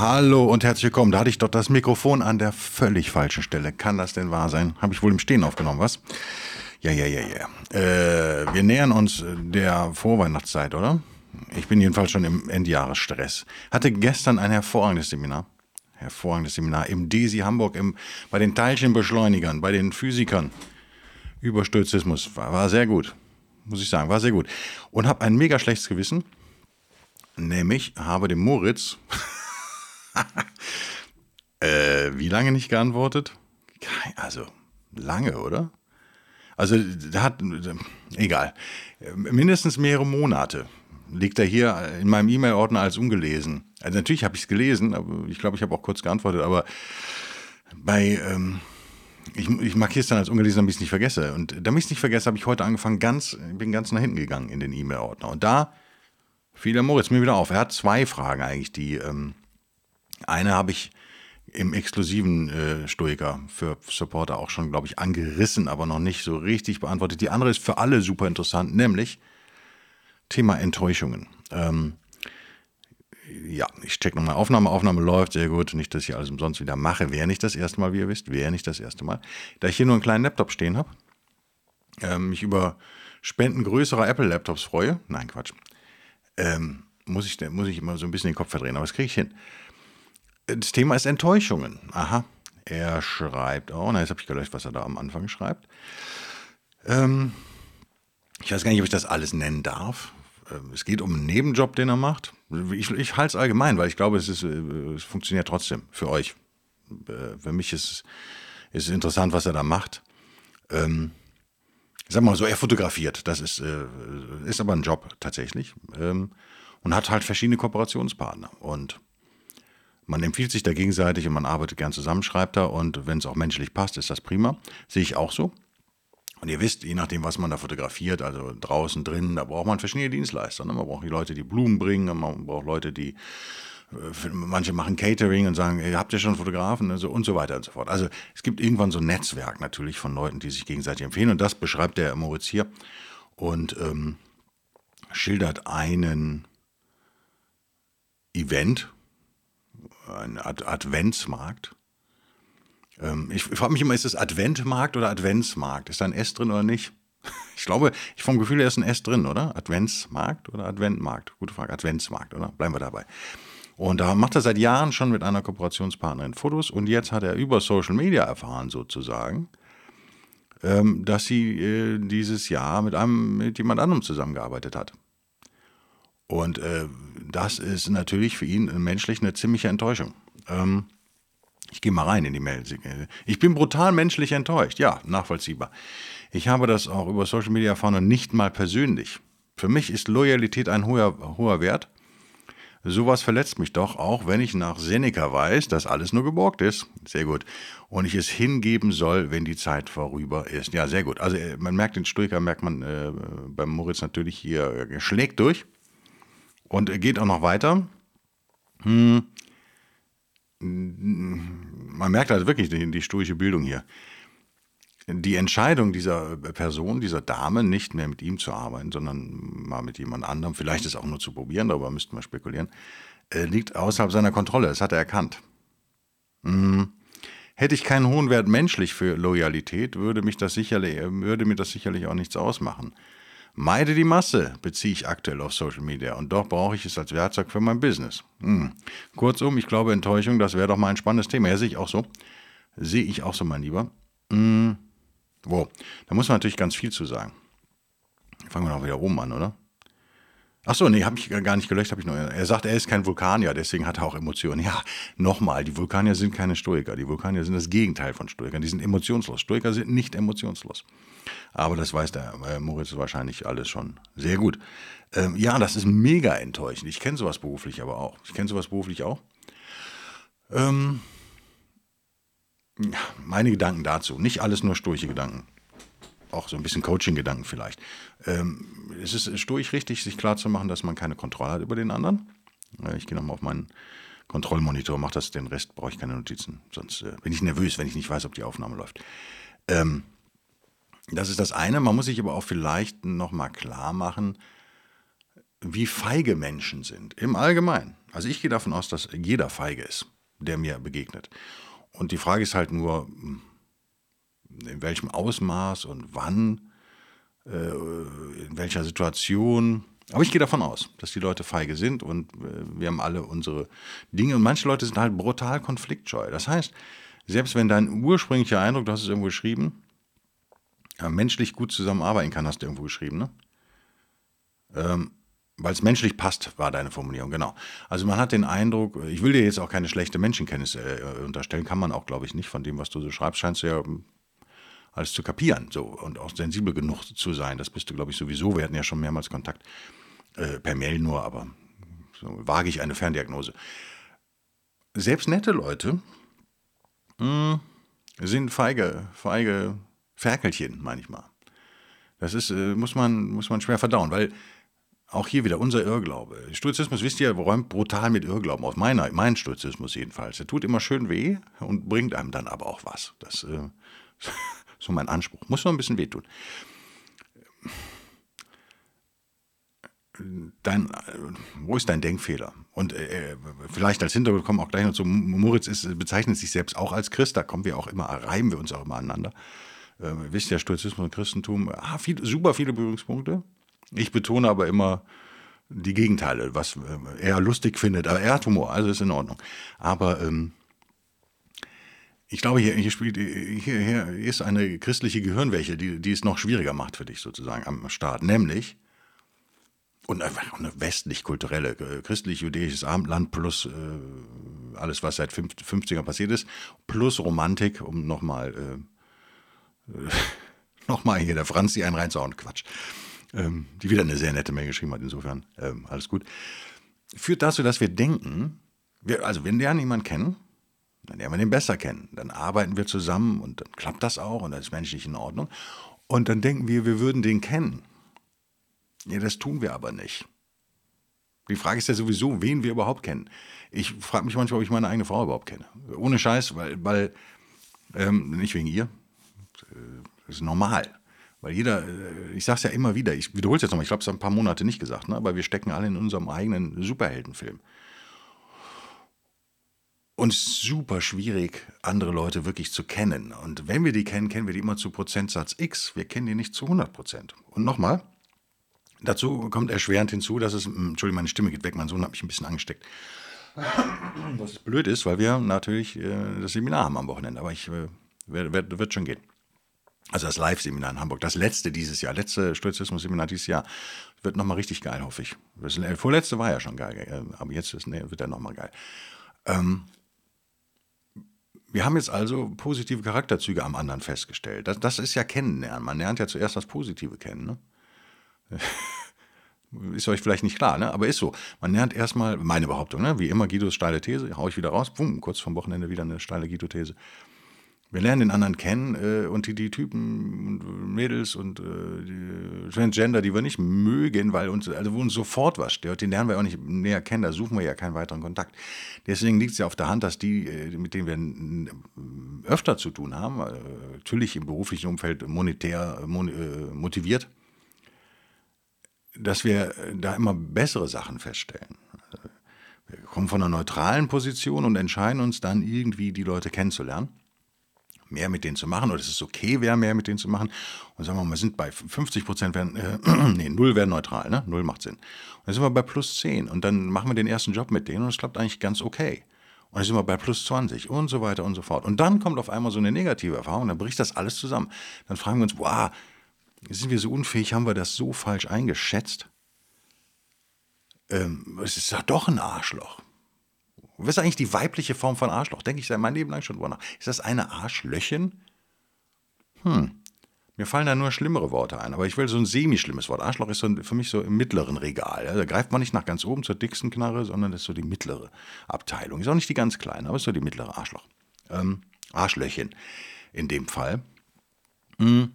Hallo und herzlich willkommen. Da hatte ich doch das Mikrofon an der völlig falschen Stelle. Kann das denn wahr sein? Habe ich wohl im Stehen aufgenommen, was? Ja, ja, ja, ja. Äh, wir nähern uns der Vorweihnachtszeit, oder? Ich bin jedenfalls schon im Endjahresstress. Hatte gestern ein hervorragendes Seminar. Hervorragendes Seminar im DESI Hamburg, im, bei den Teilchenbeschleunigern, bei den Physikern. Über Stoizismus. War, war sehr gut. Muss ich sagen, war sehr gut. Und habe ein mega schlechtes Gewissen. Nämlich habe dem Moritz äh, wie lange nicht geantwortet? Also, lange, oder? Also, da hat, egal, mindestens mehrere Monate liegt er hier in meinem E-Mail-Ordner als ungelesen. Also, natürlich habe ich es gelesen, aber ich glaube, ich habe auch kurz geantwortet, aber bei, ähm, ich, ich markiere es dann als ungelesen, damit ich es nicht vergesse. Und damit ich es nicht vergesse, habe ich heute angefangen, ganz, bin ganz nach hinten gegangen in den E-Mail-Ordner. Und da fiel der Moritz mir wieder auf. Er hat zwei Fragen eigentlich, die, ähm, eine habe ich im exklusiven äh, Stoiker für Supporter auch schon, glaube ich, angerissen, aber noch nicht so richtig beantwortet. Die andere ist für alle super interessant, nämlich Thema Enttäuschungen. Ähm, ja, ich check nochmal. Aufnahme, Aufnahme läuft, sehr gut. Nicht, dass ich alles umsonst wieder mache. Wäre nicht das erste Mal, wie ihr wisst. Wäre nicht das erste Mal. Da ich hier nur einen kleinen Laptop stehen habe, ähm, mich über Spenden größerer Apple-Laptops freue. Nein, Quatsch. Ähm, muss, ich, muss ich immer so ein bisschen den Kopf verdrehen, aber das kriege ich hin. Das Thema ist Enttäuschungen. Aha. Er schreibt, oh, na, jetzt habe ich gelöscht, was er da am Anfang schreibt. Ähm, ich weiß gar nicht, ob ich das alles nennen darf. Ähm, es geht um einen Nebenjob, den er macht. Ich, ich halte es allgemein, weil ich glaube, es, ist, äh, es funktioniert trotzdem für euch. Äh, für mich ist, ist es interessant, was er da macht. Ähm, sag mal so, er fotografiert. Das ist, äh, ist aber ein Job tatsächlich. Ähm, und hat halt verschiedene Kooperationspartner. Und man empfiehlt sich da gegenseitig und man arbeitet gern zusammen, schreibt er. Und wenn es auch menschlich passt, ist das prima. Sehe ich auch so. Und ihr wisst, je nachdem, was man da fotografiert, also draußen, drinnen, da braucht man verschiedene Dienstleister. Ne? Man braucht die Leute, die Blumen bringen, man braucht Leute, die äh, manche machen Catering und sagen, hey, habt ihr schon Fotografen also, und so weiter und so fort. Also es gibt irgendwann so ein Netzwerk natürlich von Leuten, die sich gegenseitig empfehlen und das beschreibt der Moritz hier und ähm, schildert einen Event, ein Ad Adventsmarkt. Ähm, ich, frage mich immer, ist es Adventmarkt oder Adventsmarkt? Ist da ein S drin oder nicht? Ich glaube, ich vom Gefühl her ist ein S drin, oder? Adventsmarkt oder Adventmarkt? Gute Frage, Adventsmarkt, oder? Bleiben wir dabei. Und da macht er seit Jahren schon mit einer Kooperationspartnerin Fotos und jetzt hat er über Social Media erfahren, sozusagen, ähm, dass sie äh, dieses Jahr mit einem, mit jemand anderem zusammengearbeitet hat. Und äh, das ist natürlich für ihn menschlich eine ziemliche Enttäuschung. Ähm, ich gehe mal rein in die Mail. Ich bin brutal menschlich enttäuscht. Ja, nachvollziehbar. Ich habe das auch über Social Media erfahren und nicht mal persönlich. Für mich ist Loyalität ein hoher, hoher Wert. Sowas verletzt mich doch, auch wenn ich nach Seneca weiß, dass alles nur geborgt ist. Sehr gut. Und ich es hingeben soll, wenn die Zeit vorüber ist. Ja, sehr gut. Also äh, man merkt den Stoiker, merkt man äh, beim Moritz natürlich hier, äh, schlägt durch. Und geht auch noch weiter. Hm. Man merkt also wirklich die, die stoische Bildung hier. Die Entscheidung dieser Person, dieser Dame, nicht mehr mit ihm zu arbeiten, sondern mal mit jemand anderem, vielleicht es auch nur zu probieren, darüber müssten wir spekulieren, äh, liegt außerhalb seiner Kontrolle. Das hat er erkannt. Hm. Hätte ich keinen hohen Wert menschlich für Loyalität, würde, mich das sicherlich, würde mir das sicherlich auch nichts ausmachen. Meide die Masse beziehe ich aktuell auf Social Media und doch brauche ich es als Werkzeug für mein Business. Hm. Kurzum, ich glaube, Enttäuschung, das wäre doch mal ein spannendes Thema. Ja, sehe ich auch so. Sehe ich auch so, mein Lieber. Hm. Wo? Da muss man natürlich ganz viel zu sagen. Fangen wir noch wieder oben an, oder? Ach so, nee, habe ich gar nicht gelöscht, habe ich nur. Er sagt, er ist kein Vulkanier, deswegen hat er auch Emotionen. Ja, nochmal, die Vulkanier sind keine Stoiker. Die Vulkanier sind das Gegenteil von Stoikern. Die sind emotionslos. Stoiker sind nicht emotionslos. Aber das weiß der äh, Moritz wahrscheinlich alles schon sehr gut. Ähm, ja, das ist mega enttäuschend. Ich kenne sowas beruflich aber auch. Ich kenne sowas beruflich auch. Ähm, meine Gedanken dazu. Nicht alles nur sturche Gedanken. Auch so ein bisschen Coaching-Gedanken vielleicht. Ähm, es ist sturch richtig, sich klarzumachen, dass man keine Kontrolle hat über den anderen. Ich gehe nochmal auf meinen Kontrollmonitor, mache das, den Rest brauche ich keine Notizen. Sonst äh, bin ich nervös, wenn ich nicht weiß, ob die Aufnahme läuft. Ähm, das ist das eine. Man muss sich aber auch vielleicht nochmal klar machen, wie feige Menschen sind. Im Allgemeinen. Also ich gehe davon aus, dass jeder feige ist, der mir begegnet. Und die Frage ist halt nur, in welchem Ausmaß und wann, äh, in welcher Situation. Aber ich gehe davon aus, dass die Leute feige sind und äh, wir haben alle unsere Dinge. Und manche Leute sind halt brutal konfliktscheu. Das heißt, selbst wenn dein ursprünglicher Eindruck, du hast es irgendwo geschrieben, ja, menschlich gut zusammenarbeiten kann, hast du irgendwo geschrieben, ne? Ähm, weil es menschlich passt, war deine Formulierung, genau. Also man hat den Eindruck, ich will dir jetzt auch keine schlechte Menschenkenntnis äh, unterstellen, kann man auch, glaube ich, nicht von dem, was du so schreibst, scheinst du ja hm, alles zu kapieren so, und auch sensibel genug zu sein. Das bist du, glaube ich, sowieso. Wir hatten ja schon mehrmals Kontakt, äh, per Mail nur, aber so wage ich eine Ferndiagnose. Selbst nette Leute mh, hm, sind feige, feige Ferkelchen manchmal. Das ist, äh, muss, man, muss man schwer verdauen, weil auch hier wieder unser Irrglaube. Stoizismus, wisst ihr, räumt brutal mit Irrglauben aus. Meiner, mein Stoizismus jedenfalls. Der tut immer schön weh und bringt einem dann aber auch was. Das äh, so mein Anspruch. Muss noch ein bisschen wehtun. Dein, wo ist dein Denkfehler? Und äh, vielleicht als Hintergrund kommen auch gleich noch zu, Moritz ist, bezeichnet sich selbst auch als Christ, da kommen wir auch immer, reiben wir uns auch immer aneinander. Äh, wisst ihr, Stoizismus und Christentum, ah, viel, super viele Berührungspunkte. Ich betone aber immer die Gegenteile, was äh, er lustig findet. Aber er hat Humor, also ist in Ordnung. Aber ähm, ich glaube, hier, hier, spielt, hier, hier ist eine christliche Gehirnwäsche, die, die es noch schwieriger macht für dich sozusagen am Start. Nämlich, und eine westlich-kulturelle, äh, christlich-jüdisches Abendland plus äh, alles, was seit 50ern passiert ist, plus Romantik, um nochmal äh, nochmal hier der Franzi einen reinzuhauen. Quatsch ähm, die wieder eine sehr nette Mail geschrieben hat, insofern ähm, alles gut, führt dazu, dass wir denken, wir, also wenn wir jemanden kennen, dann lernen wir den besser kennen. Dann arbeiten wir zusammen und dann klappt das auch und das ist menschlich in Ordnung. Und dann denken wir, wir würden den kennen. Ja, das tun wir aber nicht. Die Frage ist ja sowieso, wen wir überhaupt kennen. Ich frage mich manchmal, ob ich meine eigene Frau überhaupt kenne. Ohne Scheiß, weil, weil ähm, nicht wegen ihr, das ist normal. Weil jeder, äh, ich sage es ja immer wieder, ich wiederhole es jetzt nochmal, ich glaube, es ein paar Monate nicht gesagt, ne? aber wir stecken alle in unserem eigenen Superheldenfilm. Und es ist super schwierig, andere Leute wirklich zu kennen. Und wenn wir die kennen, kennen wir die immer zu Prozentsatz X. Wir kennen die nicht zu 100 Prozent. Und nochmal, dazu kommt erschwerend hinzu, dass es, hm, Entschuldigung, meine Stimme geht weg, mein Sohn hat mich ein bisschen angesteckt. Was blöd ist, weil wir natürlich äh, das Seminar haben am Wochenende, aber ich äh, wird, wird, wird schon gehen. Also das Live-Seminar in Hamburg, das letzte dieses Jahr, letzte Stoizismus-Seminar dieses Jahr, wird nochmal richtig geil, hoffe ich. Das äh, vorletzte war ja schon geil, äh, aber jetzt ist, nee, wird er nochmal geil. Ähm, wir haben jetzt also positive Charakterzüge am anderen festgestellt. Das, das ist ja Kennenlernen. Man lernt ja zuerst das Positive kennen. Ne? ist euch vielleicht nicht klar, ne? aber ist so. Man lernt erstmal, meine Behauptung, ne? wie immer Guidos steile These, hau ich wieder raus, pum, kurz vom Wochenende wieder eine steile Guido-These. Wir lernen den anderen kennen äh, und die, die Typen und Mädels und äh, die Transgender, die wir nicht mögen, weil uns, also wo uns sofort was stört, den lernen wir auch nicht näher kennen, da suchen wir ja keinen weiteren Kontakt. Deswegen liegt es ja auf der Hand, dass die, äh, mit denen wir öfter zu tun haben, äh, natürlich im beruflichen Umfeld monetär mon, äh, motiviert, dass wir da immer bessere Sachen feststellen. Wir kommen von einer neutralen Position und entscheiden uns dann irgendwie, die Leute kennenzulernen mehr mit denen zu machen oder es ist okay wäre, mehr mit denen zu machen. Und sagen wir mal, wir sind bei 50 Prozent, äh, nee, null wäre neutral, ne? Null macht Sinn. Und dann sind wir bei plus 10 und dann machen wir den ersten Job mit denen und es klappt eigentlich ganz okay. Und dann sind wir bei plus 20 und so weiter und so fort. Und dann kommt auf einmal so eine negative Erfahrung, dann bricht das alles zusammen. Dann fragen wir uns, wow, sind wir so unfähig, haben wir das so falsch eingeschätzt? ähm, es ist doch ein Arschloch. Was ist eigentlich die weibliche Form von Arschloch? Denke ich seit mein Leben lang schon drüber nach. Ist das eine Arschlöchin? Hm. Mir fallen da nur schlimmere Worte ein, aber ich will so ein semi-schlimmes Wort. Arschloch ist so ein, für mich so im mittleren Regal. Ja. Da greift man nicht nach ganz oben zur dicksten Knarre, sondern das ist so die mittlere Abteilung. Ist auch nicht die ganz kleine, aber ist so die mittlere Arschloch. Ähm, Arschlöchin in dem Fall. Hm.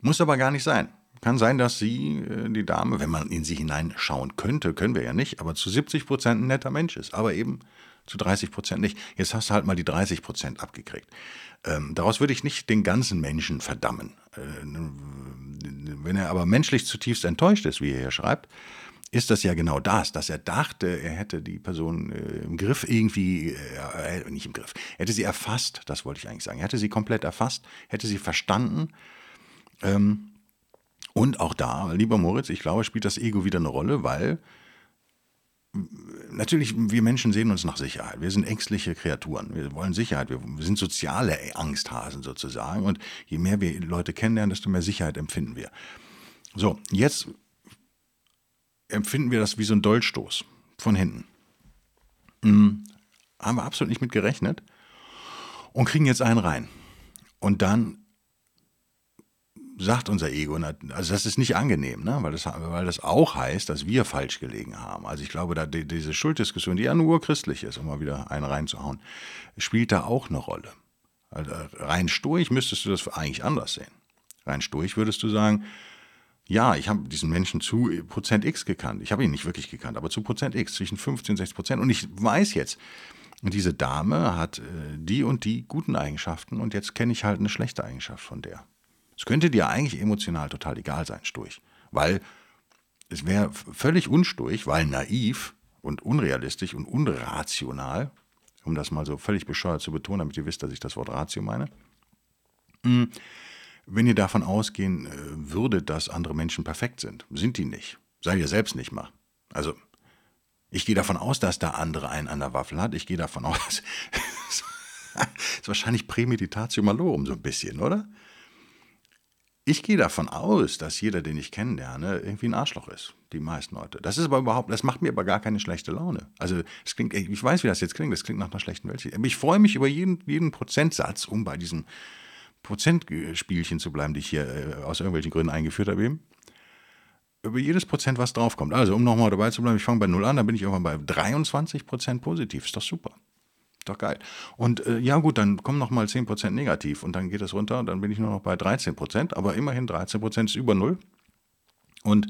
Muss aber gar nicht sein. Kann sein, dass sie, äh, die Dame, wenn man in sie hineinschauen könnte, können wir ja nicht, aber zu 70 Prozent ein netter Mensch ist, aber eben zu 30 Prozent nicht. Jetzt hast du halt mal die 30 Prozent abgekriegt. Ähm, daraus würde ich nicht den ganzen Menschen verdammen. Äh, wenn er aber menschlich zutiefst enttäuscht ist, wie er hier schreibt, ist das ja genau das, dass er dachte, er hätte die Person äh, im Griff irgendwie, äh, nicht im Griff, hätte sie erfasst, das wollte ich eigentlich sagen, hätte sie komplett erfasst, hätte sie verstanden. Ähm, und auch da, lieber Moritz, ich glaube, spielt das Ego wieder eine Rolle, weil natürlich, wir Menschen sehen uns nach Sicherheit. Wir sind ängstliche Kreaturen. Wir wollen Sicherheit. Wir sind soziale Angsthasen sozusagen. Und je mehr wir Leute kennenlernen, desto mehr Sicherheit empfinden wir. So, jetzt empfinden wir das wie so ein Dolchstoß von hinten. Hm, haben wir absolut nicht mit gerechnet und kriegen jetzt einen rein. Und dann sagt unser Ego, also das ist nicht angenehm, ne? weil, das, weil das auch heißt, dass wir falsch gelegen haben. Also ich glaube, da die, diese Schulddiskussion, die ja nur christlich ist, um mal wieder einen reinzuhauen, spielt da auch eine Rolle. Also rein stoisch müsstest du das eigentlich anders sehen. Rein stoisch würdest du sagen, ja, ich habe diesen Menschen zu Prozent X gekannt. Ich habe ihn nicht wirklich gekannt, aber zu Prozent X, zwischen 15 und 60 Prozent. Und ich weiß jetzt, diese Dame hat äh, die und die guten Eigenschaften und jetzt kenne ich halt eine schlechte Eigenschaft von der. Es könnte dir eigentlich emotional total egal sein, Sturch. Weil es wäre völlig unsturch, weil naiv und unrealistisch und unrational, um das mal so völlig bescheuert zu betonen, damit ihr wisst, dass ich das Wort Ratio meine. Hm, wenn ihr davon ausgehen äh, würdet, dass andere Menschen perfekt sind, sind die nicht. Sei ihr selbst nicht mal. Also, ich gehe davon aus, dass da andere einen an der Waffel hat. Ich gehe davon aus, das ist wahrscheinlich Prämeditatio malorum so ein bisschen, oder? Ich gehe davon aus, dass jeder, den ich kennenlerne, irgendwie ein Arschloch ist. Die meisten Leute. Das ist aber überhaupt, das macht mir aber gar keine schlechte Laune. Also, es klingt, ich weiß, wie das jetzt klingt, das klingt nach einer schlechten Welt. Aber ich freue mich über jeden, jeden Prozentsatz, um bei diesen Prozentspielchen zu bleiben, die ich hier äh, aus irgendwelchen Gründen eingeführt habe eben. Über jedes Prozent, was draufkommt. Also, um nochmal dabei zu bleiben, ich fange bei 0 an, dann bin ich irgendwann bei 23 Prozent positiv. Ist doch super. Doch geil. Und äh, ja gut, dann kommen noch mal 10% negativ und dann geht es runter und dann bin ich nur noch bei 13%, aber immerhin 13% ist über Null. Und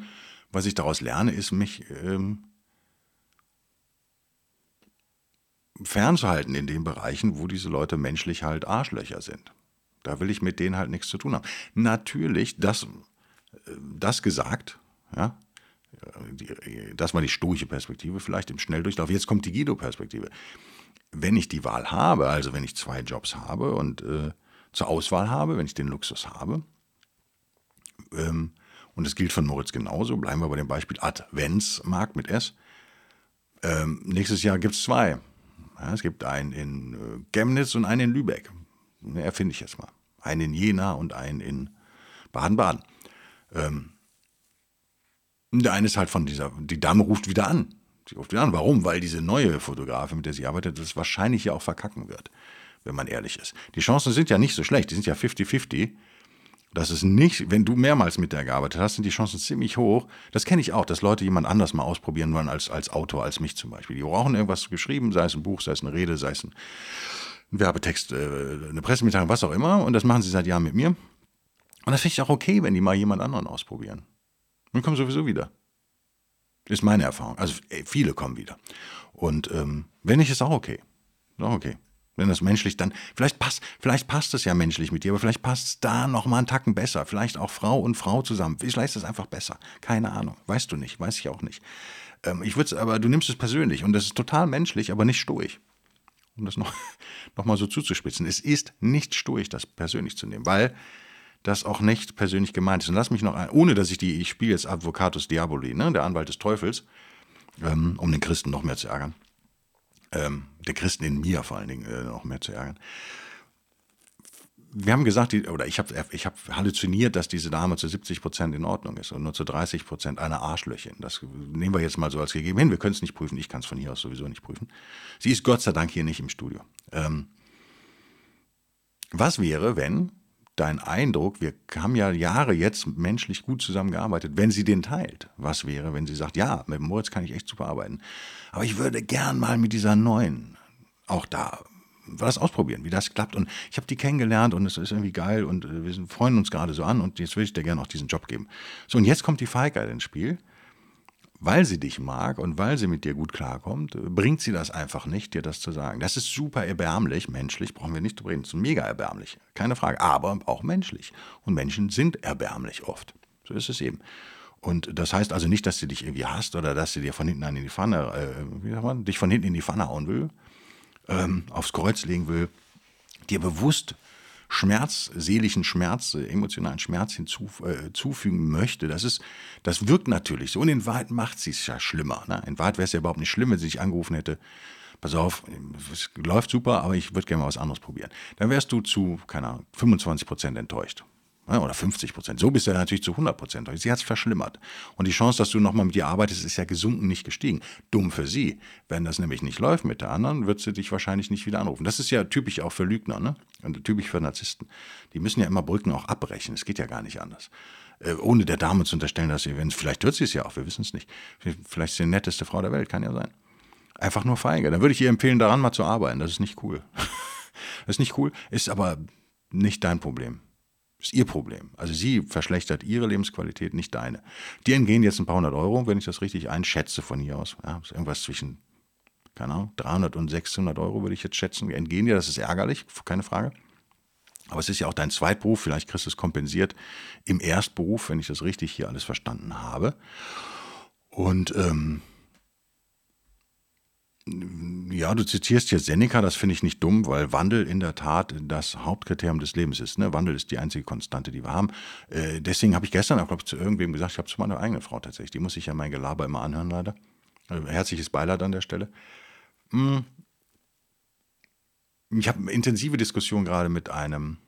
was ich daraus lerne, ist mich ähm, fernzuhalten in den Bereichen, wo diese Leute menschlich halt Arschlöcher sind. Da will ich mit denen halt nichts zu tun haben. Natürlich, das, äh, das gesagt, ja, das war die stoische Perspektive, vielleicht im Schnelldurchlauf. Jetzt kommt die Guido-Perspektive wenn ich die Wahl habe, also wenn ich zwei Jobs habe und äh, zur Auswahl habe, wenn ich den Luxus habe, ähm, und das gilt von Moritz genauso, bleiben wir bei dem Beispiel Adventsmarkt mit S. Ähm, nächstes Jahr gibt es zwei. Ja, es gibt einen in äh, Chemnitz und einen in Lübeck. Erfinde ich jetzt mal. Einen in Jena und einen in Baden-Baden. Ähm, der eine ist halt von dieser, die Dame ruft wieder an. Sie ruft wieder an. Warum? Weil diese neue Fotografin, mit der sie arbeitet, das wahrscheinlich ja auch verkacken wird, wenn man ehrlich ist. Die Chancen sind ja nicht so schlecht, die sind ja 50-50. Das ist nicht, wenn du mehrmals mit der gearbeitet hast, sind die Chancen ziemlich hoch. Das kenne ich auch, dass Leute jemand anders mal ausprobieren wollen als, als Autor, als mich zum Beispiel. Die brauchen irgendwas geschrieben, sei es ein Buch, sei es eine Rede, sei es ein, Werbetext, äh, eine Pressemitteilung, was auch immer. Und das machen sie seit Jahren mit mir. Und das finde ich auch okay, wenn die mal jemand anderen ausprobieren. Dann kommen sowieso wieder. Ist meine Erfahrung. Also viele kommen wieder. Und ähm, wenn nicht, ist auch okay. Ist auch okay. Wenn das menschlich dann, vielleicht passt, vielleicht passt es ja menschlich mit dir, aber vielleicht passt es da nochmal einen Tacken besser. Vielleicht auch Frau und Frau zusammen. Vielleicht ist es einfach besser. Keine Ahnung. Weißt du nicht. Weiß ich auch nicht. Ähm, ich würde aber du nimmst es persönlich und das ist total menschlich, aber nicht stoisch. Um das noch, noch so zuzuspitzen. Es ist nicht stoisch, das persönlich zu nehmen, weil das auch nicht persönlich gemeint ist. Und lass mich noch, ein, ohne dass ich die, ich spiele jetzt Advocatus Diaboli, ne, der Anwalt des Teufels, ähm, um den Christen noch mehr zu ärgern. Ähm, der Christen in mir vor allen Dingen äh, noch mehr zu ärgern. wir haben gesagt, die, oder ich habe ich hab halluziniert, dass diese Dame zu 70 Prozent in Ordnung ist und nur zu 30 Prozent eine Arschlöchin. Das nehmen wir jetzt mal so als gegeben hin. Wir können es nicht prüfen. Ich kann es von hier aus sowieso nicht prüfen. Sie ist Gott sei Dank hier nicht im Studio. Ähm, was wäre, wenn dein Eindruck, wir haben ja Jahre jetzt menschlich gut zusammengearbeitet, wenn sie den teilt? Was wäre, wenn sie sagt, ja, mit Moritz kann ich echt super arbeiten, aber ich würde gern mal mit dieser neuen auch da was ausprobieren, wie das klappt. Und ich habe die kennengelernt und es ist irgendwie geil und äh, wir freuen uns gerade so an und jetzt will ich dir gerne auch diesen Job geben. So, und jetzt kommt die Feigheit ins Spiel. Weil sie dich mag und weil sie mit dir gut klarkommt, bringt sie das einfach nicht, dir das zu sagen. Das ist super erbärmlich, menschlich, brauchen wir nicht drüber reden. Das ist mega erbärmlich, keine Frage, aber auch menschlich. Und Menschen sind erbärmlich oft. So ist es eben. Und das heißt also nicht, dass sie dich irgendwie hasst oder dass sie dir von hinten in die Pfanne, äh, wie sagt man, dich von hinten in die Pfanne hauen will, ähm, aufs Kreuz legen will, dir bewusst Schmerz, seelischen Schmerz, äh, emotionalen Schmerz hinzufügen äh, möchte, das ist, das wirkt natürlich so. Und in Wahrheit macht sie es ja schlimmer. Ne? In Wahrheit wäre es ja überhaupt nicht schlimm, wenn sie sich angerufen hätte. Pass auf, es läuft super, aber ich würde gerne mal was anderes probieren. Dann wärst du zu, keine Ahnung, 25 Prozent enttäuscht oder 50 Prozent. So bist du natürlich zu 100 Prozent. Sie hat es verschlimmert. Und die Chance, dass du nochmal mit ihr arbeitest, ist ja gesunken, nicht gestiegen. Dumm für sie. Wenn das nämlich nicht läuft mit der anderen, wird sie dich wahrscheinlich nicht wieder anrufen. Das ist ja typisch auch für Lügner, ne? Und typisch für Narzissten. Die müssen ja immer Brücken auch abbrechen. Es geht ja gar nicht anders. Äh, ohne der Dame zu unterstellen, dass sie, wenn vielleicht hört sie es ja auch, wir wissen es nicht. Vielleicht ist sie die netteste Frau der Welt, kann ja sein. Einfach nur feige. Dann würde ich ihr empfehlen, daran mal zu arbeiten. Das ist nicht cool. das ist nicht cool, ist aber nicht dein Problem. Ist ihr Problem. Also sie verschlechtert ihre Lebensqualität, nicht deine. Die entgehen jetzt ein paar hundert Euro, wenn ich das richtig einschätze von hier aus. Ja, irgendwas zwischen, keine Ahnung, 300 und 600 Euro würde ich jetzt schätzen. Entgehen dir, das ist ärgerlich, keine Frage. Aber es ist ja auch dein Zweitberuf, vielleicht kriegst du es kompensiert im Erstberuf, wenn ich das richtig hier alles verstanden habe. Und ähm, ja, du zitierst hier Seneca, das finde ich nicht dumm, weil Wandel in der Tat das Hauptkriterium des Lebens ist. Ne? Wandel ist die einzige Konstante, die wir haben. Äh, deswegen habe ich gestern auch, glaube ich, zu irgendwem gesagt, ich habe zu meiner eigenen Frau tatsächlich, die muss sich ja mein Gelaber immer anhören, leider. Also, herzliches Beileid an der Stelle. Hm. Ich habe eine intensive Diskussion gerade mit einem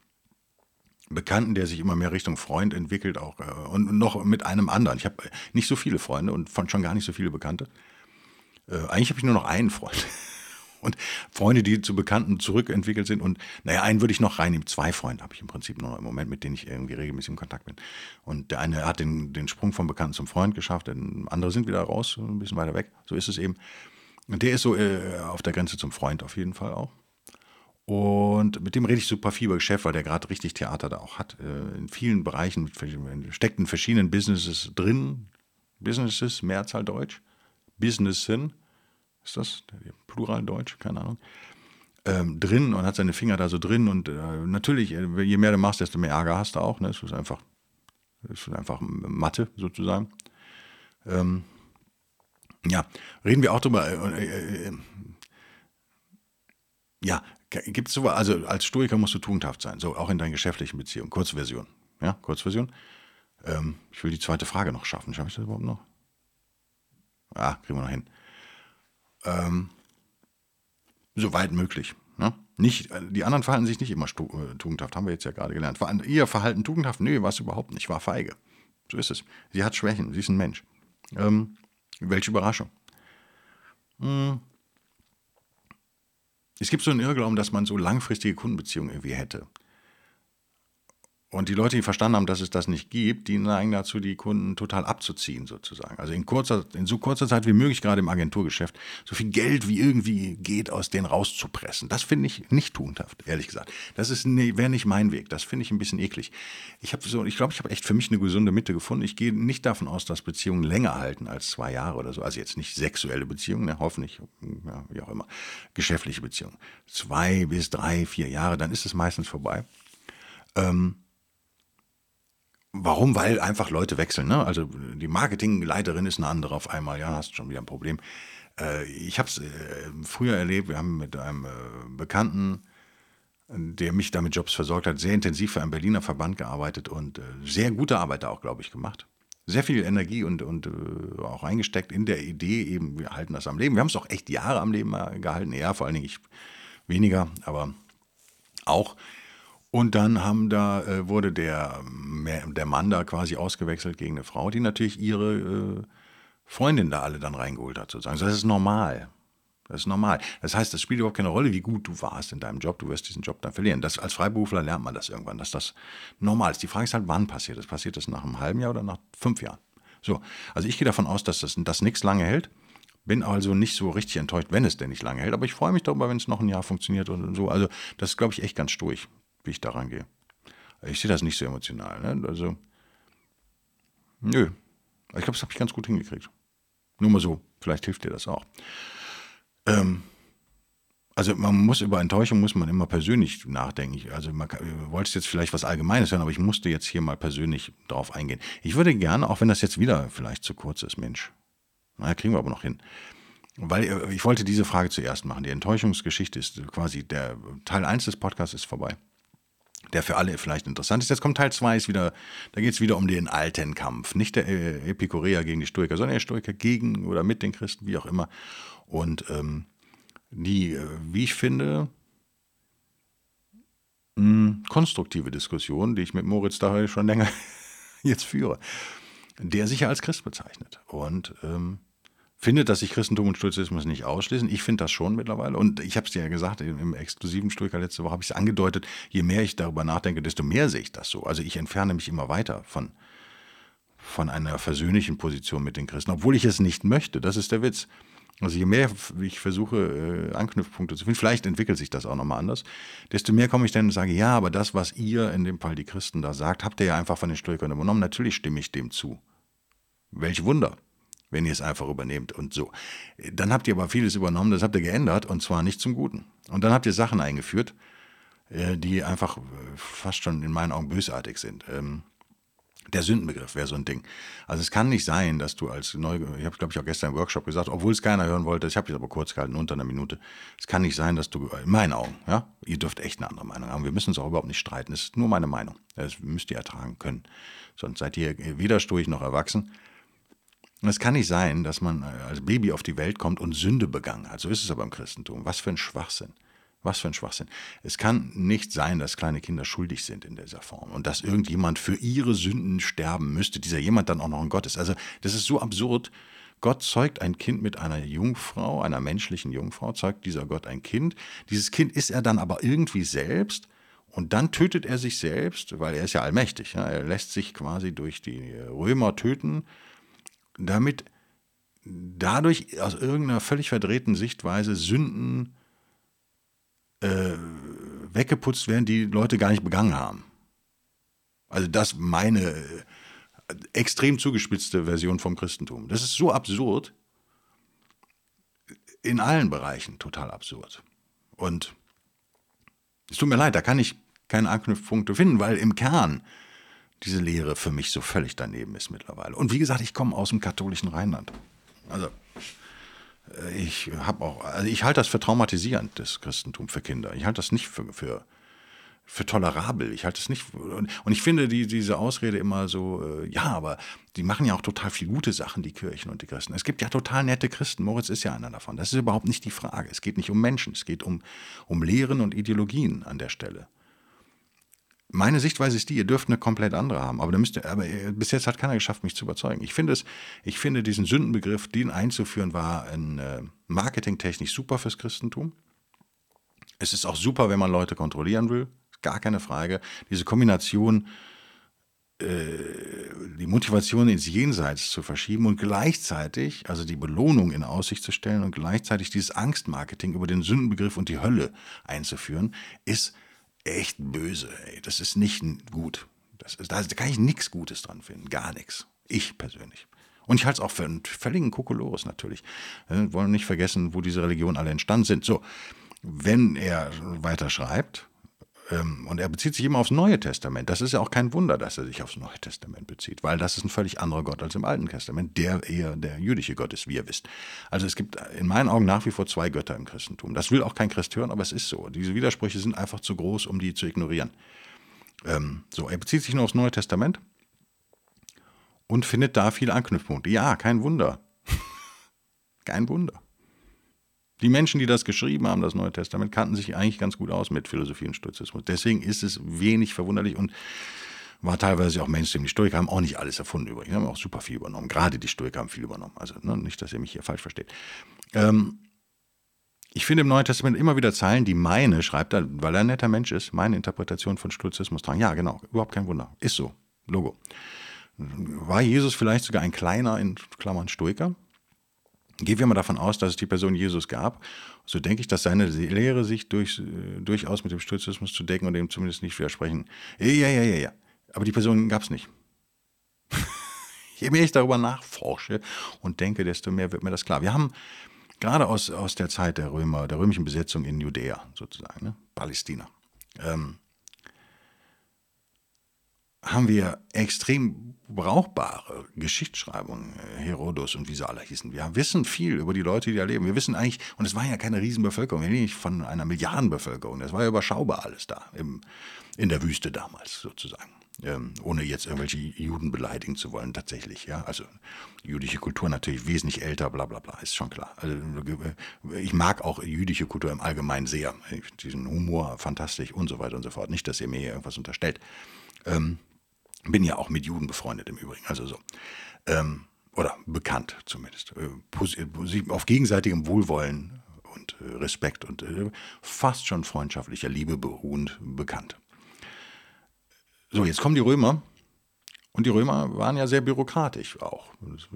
Bekannten, der sich immer mehr Richtung Freund entwickelt, auch äh, und noch mit einem anderen. Ich habe nicht so viele Freunde und schon gar nicht so viele Bekannte. Äh, eigentlich habe ich nur noch einen Freund. Und Freunde, die zu Bekannten zurückentwickelt sind. Und naja, einen würde ich noch reinnehmen. Zwei Freunde habe ich im Prinzip nur noch im Moment, mit denen ich irgendwie regelmäßig im Kontakt bin. Und der eine hat den, den Sprung vom Bekannten zum Freund geschafft, der andere sind wieder raus, ein bisschen weiter weg. So ist es eben. Und der ist so äh, auf der Grenze zum Freund auf jeden Fall auch. Und mit dem rede ich super viel über Geschäft, weil der gerade richtig Theater da auch hat. Äh, in vielen Bereichen, steckt in verschiedenen Businesses drin. Businesses, Mehrzahl Deutsch. Businessen, ist das Plural Deutsch, keine Ahnung, ähm, drin und hat seine Finger da so drin und äh, natürlich, äh, je mehr du machst, desto mehr Ärger hast du auch. Ne? Es ist einfach, es ist einfach Mathe sozusagen. Ähm, ja, reden wir auch drüber. Äh, äh, äh ja, gibt es sowas, also als Stoiker musst du tugendhaft sein, so auch in deinen geschäftlichen Beziehungen. Kurzversion. Ja, Kurzversion. Ähm, ich will die zweite Frage noch schaffen. Schaffe ich das überhaupt noch? Ah, kriegen wir noch hin. Ähm, soweit möglich. Ne? Nicht, die anderen verhalten sich nicht immer äh, tugendhaft, haben wir jetzt ja gerade gelernt. War ihr Verhalten tugendhaft? Nee, war es überhaupt nicht, war feige. So ist es. Sie hat Schwächen, sie ist ein Mensch. Ähm, welche Überraschung. Hm. Es gibt so einen Irrglauben, dass man so langfristige Kundenbeziehungen irgendwie hätte. Und die Leute, die verstanden haben, dass es das nicht gibt, die neigen dazu, die Kunden total abzuziehen, sozusagen. Also in, kurzer, in so kurzer Zeit wie möglich, gerade im Agenturgeschäft, so viel Geld wie irgendwie geht, aus denen rauszupressen. Das finde ich nicht tugendhaft, ehrlich gesagt. Das nee, wäre nicht mein Weg. Das finde ich ein bisschen eklig. Ich habe so, ich glaube, ich habe echt für mich eine gesunde Mitte gefunden. Ich gehe nicht davon aus, dass Beziehungen länger halten als zwei Jahre oder so. Also jetzt nicht sexuelle Beziehungen, ne, hoffentlich, ja, wie auch immer. Geschäftliche Beziehungen. Zwei bis drei, vier Jahre, dann ist es meistens vorbei. Ähm, Warum? Weil einfach Leute wechseln. Ne? Also die Marketingleiterin ist eine andere auf einmal. Ja, hast schon wieder ein Problem. Äh, ich habe es äh, früher erlebt. Wir haben mit einem äh, Bekannten, der mich damit Jobs versorgt hat, sehr intensiv für einen Berliner Verband gearbeitet und äh, sehr gute Arbeit da auch, glaube ich, gemacht. Sehr viel Energie und, und äh, auch reingesteckt in der Idee, eben, wir halten das am Leben. Wir haben es auch echt Jahre am Leben gehalten. Ja, vor allen Dingen ich weniger, aber auch. Und dann haben da, äh, wurde der, der Mann da quasi ausgewechselt gegen eine Frau, die natürlich ihre äh, Freundin da alle dann reingeholt hat, sozusagen. Also das ist normal. Das ist normal. Das heißt, es spielt überhaupt keine Rolle, wie gut du warst in deinem Job. Du wirst diesen Job dann verlieren. Das, als Freiberufler lernt man das irgendwann, dass das normal ist. Die Frage ist halt, wann passiert das? Passiert das nach einem halben Jahr oder nach fünf Jahren? So, also ich gehe davon aus, dass das, das nichts lange hält. Bin also nicht so richtig enttäuscht, wenn es denn nicht lange hält. Aber ich freue mich darüber, wenn es noch ein Jahr funktioniert und so. Also das ist, glaube ich, echt ganz durch, wie ich daran gehe. Ich sehe das nicht so emotional. Ne? Also, nö. Ich glaube, das habe ich ganz gut hingekriegt. Nur mal so. Vielleicht hilft dir das auch. Ähm, also man muss über Enttäuschung muss man immer persönlich nachdenken. Also man wollte jetzt vielleicht was Allgemeines hören, aber ich musste jetzt hier mal persönlich darauf eingehen. Ich würde gerne, auch wenn das jetzt wieder vielleicht zu kurz ist, Mensch, naja, kriegen wir aber noch hin. Weil äh, ich wollte diese Frage zuerst machen. Die Enttäuschungsgeschichte ist quasi, der Teil 1 des Podcasts ist vorbei. Der für alle vielleicht interessant ist. Jetzt kommt Teil 2, ist wieder, da geht es wieder um den alten Kampf. Nicht der äh, Epikureer gegen die Stoiker, sondern der Stoiker gegen oder mit den Christen, wie auch immer. Und ähm, die, äh, wie ich finde, hm, konstruktive Diskussion, die ich mit Moritz da schon länger jetzt führe, der sich ja als Christ bezeichnet. Und ähm, findet, dass sich Christentum und Stoizismus nicht ausschließen. Ich finde das schon mittlerweile. Und ich habe es dir ja gesagt, im exklusiven Stoiker letzte Woche habe ich es angedeutet, je mehr ich darüber nachdenke, desto mehr sehe ich das so. Also ich entferne mich immer weiter von, von einer versöhnlichen Position mit den Christen, obwohl ich es nicht möchte. Das ist der Witz. Also je mehr ich versuche, äh, Anknüpfpunkte zu finden, vielleicht entwickelt sich das auch nochmal anders, desto mehr komme ich dann und sage, ja, aber das, was ihr, in dem Fall die Christen, da sagt, habt ihr ja einfach von den Stoikern übernommen. Natürlich stimme ich dem zu. Welch Wunder wenn ihr es einfach übernehmt und so. Dann habt ihr aber vieles übernommen, das habt ihr geändert und zwar nicht zum Guten. Und dann habt ihr Sachen eingeführt, äh, die einfach äh, fast schon in meinen Augen bösartig sind. Ähm, der Sündenbegriff wäre so ein Ding. Also es kann nicht sein, dass du als neu, ich habe glaube ich auch gestern im Workshop gesagt, obwohl es keiner hören wollte, ich habe es aber kurz gehalten, unter einer Minute. Es kann nicht sein, dass du, in meinen Augen, ja, ihr dürft echt eine andere Meinung haben. Wir müssen uns auch überhaupt nicht streiten. Es ist nur meine Meinung. Das müsst ihr ertragen können. Sonst seid ihr weder sturig noch erwachsen. Es kann nicht sein, dass man äh, als Baby auf die Welt kommt und Sünde begangen hat. So ist es aber im Christentum. Was für ein Schwachsinn. Was für ein Schwachsinn. Es kann nicht sein, dass kleine Kinder schuldig sind in dieser Form und dass irgendjemand für ihre Sünden sterben müsste, dieser jemand dann auch noch ein Gott ist. Also das ist so absurd. Gott zeugt ein Kind mit einer Jungfrau, einer menschlichen Jungfrau, zeugt dieser Gott ein Kind. Dieses Kind ist er dann aber irgendwie selbst und dann tötet er sich selbst, weil er ist ja allmächtig. Ja? Er lässt sich quasi durch die Römer töten damit dadurch aus irgendeiner völlig verdrehten Sichtweise Sünden äh, weggeputzt werden, die Leute gar nicht begangen haben. Also das meine äh, extrem zugespitzte Version vom Christentum. Das ist so absurd, in allen Bereichen total absurd. Und es tut mir leid, da kann ich keine Anknüpfpunkte finden, weil im Kern diese Lehre für mich so völlig daneben ist mittlerweile. Und wie gesagt, ich komme aus dem katholischen Rheinland. Also äh, ich habe auch, also ich halte das für traumatisierend, das Christentum für Kinder. Ich halte das nicht für, für, für tolerabel. Ich halte es nicht. Und ich finde die, diese Ausrede immer so, äh, ja, aber die machen ja auch total viel gute Sachen, die Kirchen und die Christen. Es gibt ja total nette Christen. Moritz ist ja einer davon. Das ist überhaupt nicht die Frage. Es geht nicht um Menschen, es geht um, um Lehren und Ideologien an der Stelle. Meine Sichtweise ist die, ihr dürft eine komplett andere haben. Aber, müsst ihr, aber äh, bis jetzt hat keiner geschafft, mich zu überzeugen. Ich finde, es, ich finde diesen Sündenbegriff, den einzuführen, war ein, äh, marketingtechnisch super fürs Christentum. Es ist auch super, wenn man Leute kontrollieren will. Gar keine Frage. Diese Kombination, äh, die Motivation ins Jenseits zu verschieben und gleichzeitig, also die Belohnung in Aussicht zu stellen und gleichzeitig dieses Angstmarketing über den Sündenbegriff und die Hölle einzuführen, ist echt böse. Ey. Das ist nicht gut. Das ist, da kann ich nichts Gutes dran finden. Gar nichts. Ich persönlich. Und ich halte es auch für einen völligen Kokolores natürlich. Wir wollen nicht vergessen, wo diese Religionen alle entstanden sind. So, wenn er weiter schreibt, und er bezieht sich immer aufs Neue Testament. Das ist ja auch kein Wunder, dass er sich aufs Neue Testament bezieht, weil das ist ein völlig anderer Gott als im Alten Testament, der eher der jüdische Gott ist, wie ihr wisst. Also es gibt in meinen Augen nach wie vor zwei Götter im Christentum. Das will auch kein Christ hören, aber es ist so. Diese Widersprüche sind einfach zu groß, um die zu ignorieren. Ähm, so, er bezieht sich nur aufs Neue Testament und findet da viele Anknüpfpunkte. Ja, kein Wunder. kein Wunder. Die Menschen, die das geschrieben haben, das Neue Testament, kannten sich eigentlich ganz gut aus mit Philosophie und Stoizismus. Deswegen ist es wenig verwunderlich und war teilweise auch Mainstream. Die Stoiker haben auch nicht alles erfunden übrigens. Die haben auch super viel übernommen. Gerade die Stoiker haben viel übernommen. Also ne, nicht, dass ihr mich hier falsch versteht. Ähm, ich finde im Neuen Testament immer wieder Zeilen, die meine, schreibt er, weil er ein netter Mensch ist, meine Interpretation von Stoizismus tragen. Ja, genau, überhaupt kein Wunder. Ist so. Logo. War Jesus vielleicht sogar ein kleiner, in Klammern, Stoiker? Gehen wir mal davon aus, dass es die Person Jesus gab. So denke ich, dass seine Lehre sich durch, äh, durchaus mit dem Stoizismus zu decken und dem zumindest nicht widersprechen. Ja, ja, ja, ja. Aber die Person gab es nicht. Je mehr ich darüber nachforsche und denke, desto mehr wird mir das klar. Wir haben gerade aus, aus der Zeit der Römer, der römischen Besetzung in Judäa sozusagen, ne? Palästina, ähm, haben wir extrem brauchbare Geschichtsschreibungen, äh, Herodos und wie sie alle hießen. Wir wissen viel über die Leute, die da leben. Wir wissen eigentlich, und es war ja keine Riesenbevölkerung, wir reden nicht von einer Milliardenbevölkerung, das war ja überschaubar alles da, im, in der Wüste damals sozusagen. Ähm, ohne jetzt irgendwelche Juden beleidigen zu wollen, tatsächlich. Ja, also jüdische Kultur natürlich wesentlich älter, bla bla bla, ist schon klar. Also, äh, ich mag auch jüdische Kultur im Allgemeinen sehr. Diesen Humor fantastisch und so weiter und so fort. Nicht, dass ihr mir hier irgendwas unterstellt. Ähm, bin ja auch mit Juden befreundet im Übrigen, also so. Ähm, oder bekannt zumindest. Äh, auf gegenseitigem Wohlwollen und äh, Respekt und äh, fast schon freundschaftlicher Liebe beruhend bekannt. So, jetzt kommen die Römer. Und die Römer waren ja sehr bürokratisch auch. Es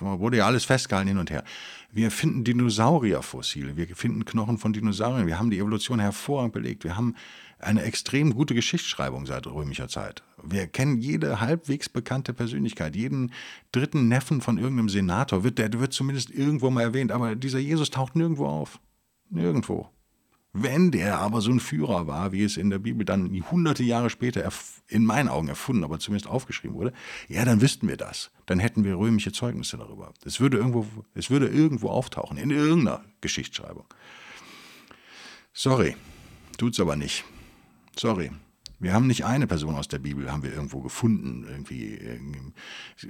wurde ja alles festgehalten hin und her. Wir finden Dinosaurierfossile, wir finden Knochen von Dinosauriern, wir haben die Evolution hervorragend belegt, wir haben eine extrem gute Geschichtsschreibung seit römischer Zeit. Wir kennen jede halbwegs bekannte Persönlichkeit, jeden dritten Neffen von irgendeinem Senator, wird, der wird zumindest irgendwo mal erwähnt, aber dieser Jesus taucht nirgendwo auf. Nirgendwo. Wenn der aber so ein Führer war, wie es in der Bibel dann hunderte Jahre später in meinen Augen erfunden, aber zumindest aufgeschrieben wurde, ja, dann wüssten wir das. Dann hätten wir römische Zeugnisse darüber. Es würde irgendwo, es würde irgendwo auftauchen, in irgendeiner Geschichtsschreibung. Sorry, tut's aber nicht. Sorry. Wir haben nicht eine Person aus der Bibel, haben wir irgendwo gefunden, irgendwie,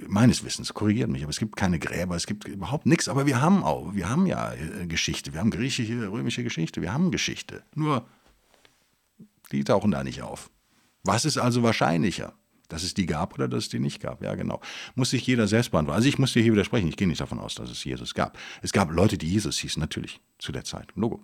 meines Wissens, korrigiert mich, aber es gibt keine Gräber, es gibt überhaupt nichts, aber wir haben auch, wir haben ja äh, Geschichte, wir haben griechische, römische Geschichte, wir haben Geschichte, nur die tauchen da nicht auf. Was ist also wahrscheinlicher? Dass es die gab oder dass es die nicht gab. Ja, genau. Muss sich jeder selbst beantworten. Also ich muss dir hier widersprechen. Ich gehe nicht davon aus, dass es Jesus gab. Es gab Leute, die Jesus hießen, natürlich, zu der Zeit. Logo.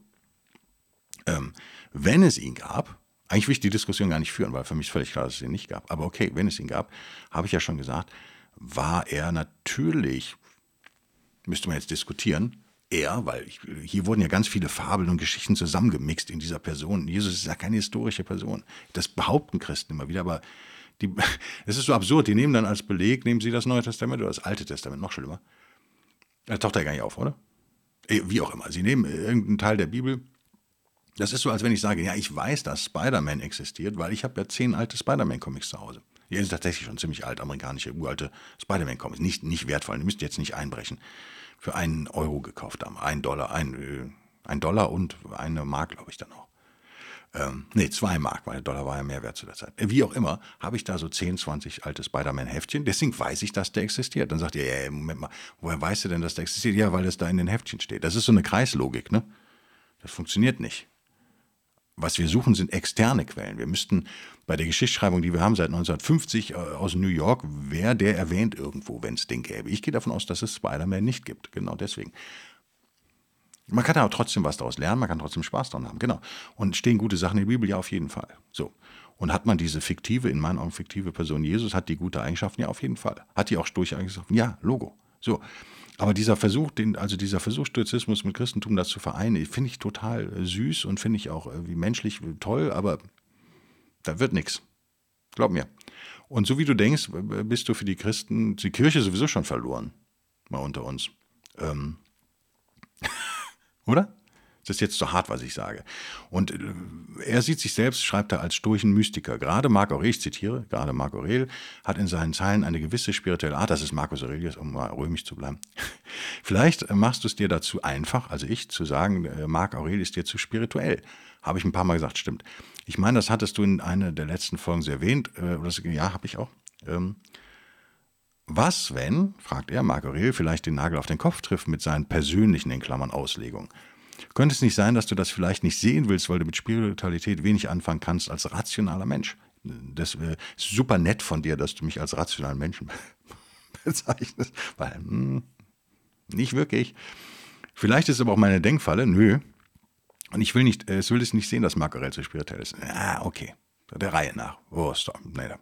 Ähm, wenn es ihn gab, eigentlich will ich die Diskussion gar nicht führen, weil für mich ist völlig klar, dass es ihn nicht gab. Aber okay, wenn es ihn gab, habe ich ja schon gesagt, war er natürlich, müsste man jetzt diskutieren, er, weil ich, hier wurden ja ganz viele Fabeln und Geschichten zusammengemixt in dieser Person. Jesus ist ja keine historische Person. Das behaupten Christen immer wieder, aber es ist so absurd. Die nehmen dann als Beleg, nehmen sie das Neue Testament oder das Alte Testament, noch schlimmer. Das taucht ja gar nicht auf, oder? Äh, wie auch immer. Sie nehmen irgendeinen Teil der Bibel, das ist so, als wenn ich sage, ja, ich weiß, dass Spider-Man existiert, weil ich habe ja zehn alte Spider-Man-Comics zu Hause. Die sind tatsächlich schon ziemlich alt, amerikanische, uralte Spider-Man-Comics. Nicht, nicht wertvoll, die müsst jetzt nicht einbrechen. Für einen Euro gekauft haben. Ein Dollar, ein, äh, ein Dollar und eine Mark, glaube ich, dann auch. Ähm, nee, zwei Mark, weil der Dollar war ja mehr wert zu der Zeit. Äh, wie auch immer, habe ich da so 10, 20 alte Spider-Man-Heftchen. Deswegen weiß ich, dass der existiert. Dann sagt ihr, ja, Moment mal, woher weißt du denn, dass der existiert? Ja, weil es da in den Heftchen steht. Das ist so eine Kreislogik, ne? Das funktioniert nicht was wir suchen, sind externe Quellen. Wir müssten bei der Geschichtsschreibung, die wir haben seit 1950 äh, aus New York, wäre der erwähnt irgendwo, wenn es den gäbe. Ich gehe davon aus, dass es Spider-Man nicht gibt. Genau deswegen. Man kann aber trotzdem was daraus lernen, man kann trotzdem Spaß daran haben. Genau. Und stehen gute Sachen in der Bibel? Ja, auf jeden Fall. So. Und hat man diese fiktive, in meinen Augen fiktive Person Jesus, hat die gute Eigenschaften? Ja, auf jeden Fall. Hat die auch Eigenschaften? Ja, Logo. So. Aber dieser Versuch, den, also dieser Versuch, Stoizismus mit Christentum das zu vereinen, finde ich total äh, süß und finde ich auch wie menschlich toll, aber da wird nichts. Glaub mir. Und so wie du denkst, bist du für die Christen, die Kirche sowieso schon verloren. Mal unter uns. Ähm. Oder? Das ist jetzt zu hart, was ich sage. Und äh, er sieht sich selbst, schreibt er, als stoischen Mystiker. Gerade Marc Aurel, ich zitiere, gerade Marc Aurel hat in seinen Zeilen eine gewisse spirituelle Art, das ist Marcus Aurelius, um mal römisch zu bleiben. Vielleicht äh, machst du es dir dazu einfach, also ich, zu sagen, äh, Marc Aurel ist dir zu spirituell. Habe ich ein paar Mal gesagt, stimmt. Ich meine, das hattest du in einer der letzten Folgen sehr erwähnt. ja, habe ich auch. Ähm, was, wenn, fragt er, Marc Aurel vielleicht den Nagel auf den Kopf trifft mit seinen persönlichen, in Klammern, Auslegungen? Könnte es nicht sein, dass du das vielleicht nicht sehen willst, weil du mit Spiritualität wenig anfangen kannst als rationaler Mensch? Das äh, ist super nett von dir, dass du mich als rationalen Menschen bezeichnest, weil hm, nicht wirklich. Vielleicht ist es aber auch meine Denkfalle. Nö. Und ich will nicht, es will es nicht sehen, dass Marco Aurel spirituell ist. Ah, okay. Der Reihe nach. Oh, stop. Nee, da